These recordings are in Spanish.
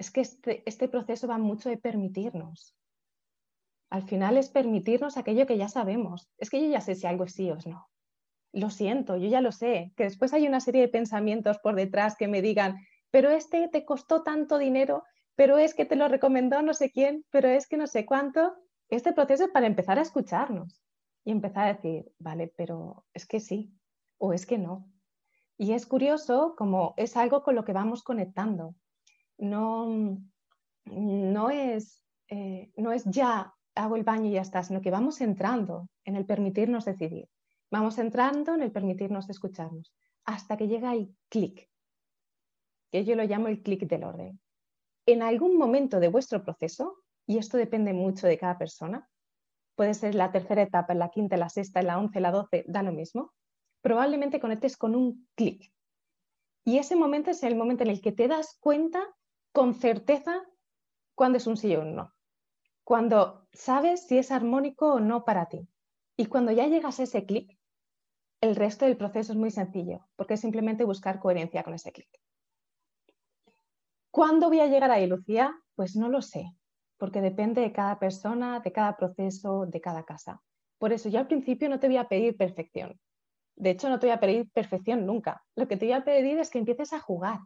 es que este, este proceso va mucho de permitirnos. Al final es permitirnos aquello que ya sabemos. Es que yo ya sé si algo es sí o es no. Lo siento, yo ya lo sé. Que después hay una serie de pensamientos por detrás que me digan, pero este te costó tanto dinero, pero es que te lo recomendó no sé quién, pero es que no sé cuánto. Este proceso es para empezar a escucharnos y empezar a decir, vale, pero es que sí o es que no. Y es curioso como es algo con lo que vamos conectando. No, no, es, eh, no es ya hago el baño y ya está, sino que vamos entrando en el permitirnos decidir. Vamos entrando en el permitirnos escucharnos hasta que llega el clic, que yo lo llamo el clic del orden. En algún momento de vuestro proceso, y esto depende mucho de cada persona, puede ser la tercera etapa, la quinta, la sexta, la once, la doce, da lo mismo, probablemente conectes con un clic. Y ese momento es el momento en el que te das cuenta con certeza cuándo es un sí o un no. Cuando sabes si es armónico o no para ti. Y cuando ya llegas a ese clic, el resto del proceso es muy sencillo, porque es simplemente buscar coherencia con ese clic. ¿Cuándo voy a llegar ahí, Lucía? Pues no lo sé, porque depende de cada persona, de cada proceso, de cada casa. Por eso yo al principio no te voy a pedir perfección. De hecho, no te voy a pedir perfección nunca. Lo que te voy a pedir es que empieces a jugar,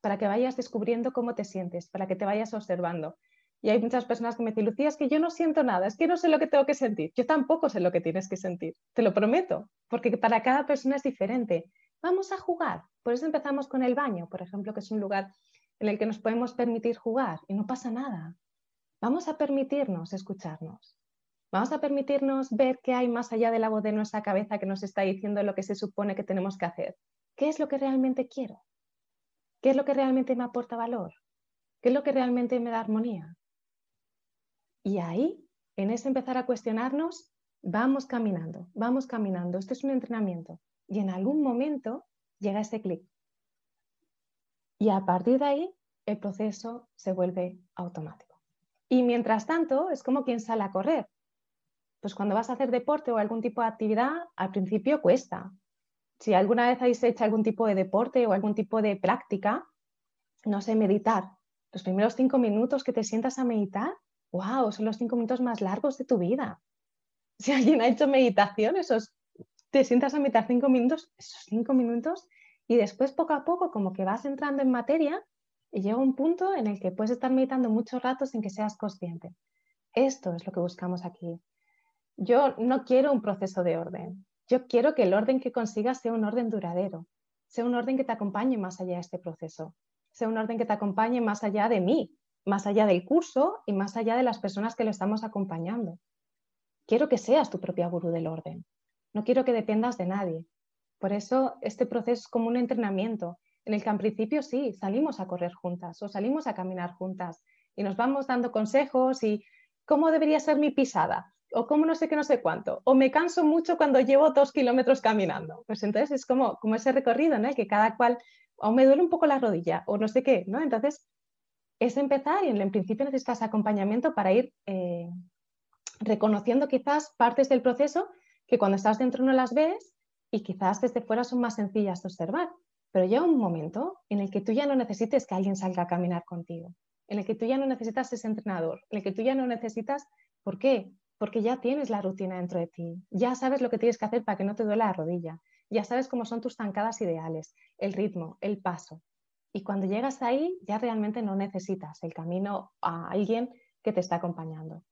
para que vayas descubriendo cómo te sientes, para que te vayas observando. Y hay muchas personas que me dicen, Lucía, es que yo no siento nada, es que no sé lo que tengo que sentir. Yo tampoco sé lo que tienes que sentir, te lo prometo, porque para cada persona es diferente. Vamos a jugar. Por eso empezamos con el baño, por ejemplo, que es un lugar en el que nos podemos permitir jugar y no pasa nada. Vamos a permitirnos escucharnos. Vamos a permitirnos ver qué hay más allá de la voz de nuestra cabeza que nos está diciendo lo que se supone que tenemos que hacer. ¿Qué es lo que realmente quiero? ¿Qué es lo que realmente me aporta valor? ¿Qué es lo que realmente me da armonía? Y ahí, en ese empezar a cuestionarnos, vamos caminando, vamos caminando. Esto es un entrenamiento. Y en algún momento llega ese clic. Y a partir de ahí, el proceso se vuelve automático. Y mientras tanto, es como quien sale a correr. Pues cuando vas a hacer deporte o algún tipo de actividad, al principio cuesta. Si alguna vez habéis hecho algún tipo de deporte o algún tipo de práctica, no sé, meditar. Los primeros cinco minutos que te sientas a meditar, wow, son los cinco minutos más largos de tu vida. Si alguien ha hecho meditación, esos, te sientas a meditar cinco minutos, esos cinco minutos, y después poco a poco como que vas entrando en materia y llega un punto en el que puedes estar meditando muchos ratos sin que seas consciente. Esto es lo que buscamos aquí. Yo no quiero un proceso de orden. Yo quiero que el orden que consigas sea un orden duradero, sea un orden que te acompañe más allá de este proceso, sea un orden que te acompañe más allá de mí, más allá del curso y más allá de las personas que lo estamos acompañando. Quiero que seas tu propia gurú del orden. No quiero que dependas de nadie. Por eso este proceso es como un entrenamiento en el que al principio sí, salimos a correr juntas o salimos a caminar juntas y nos vamos dando consejos y cómo debería ser mi pisada o cómo no sé qué, no sé cuánto, o me canso mucho cuando llevo dos kilómetros caminando. Pues entonces es como, como ese recorrido, ¿no? Que cada cual, o me duele un poco la rodilla, o no sé qué, ¿no? Entonces es empezar y en principio necesitas acompañamiento para ir eh, reconociendo quizás partes del proceso que cuando estás dentro no las ves y quizás desde fuera son más sencillas de observar. Pero llega un momento en el que tú ya no necesites que alguien salga a caminar contigo, en el que tú ya no necesitas ese entrenador, en el que tú ya no necesitas, ¿por qué? Porque ya tienes la rutina dentro de ti, ya sabes lo que tienes que hacer para que no te duela la rodilla, ya sabes cómo son tus zancadas ideales, el ritmo, el paso. Y cuando llegas ahí, ya realmente no necesitas el camino a alguien que te está acompañando.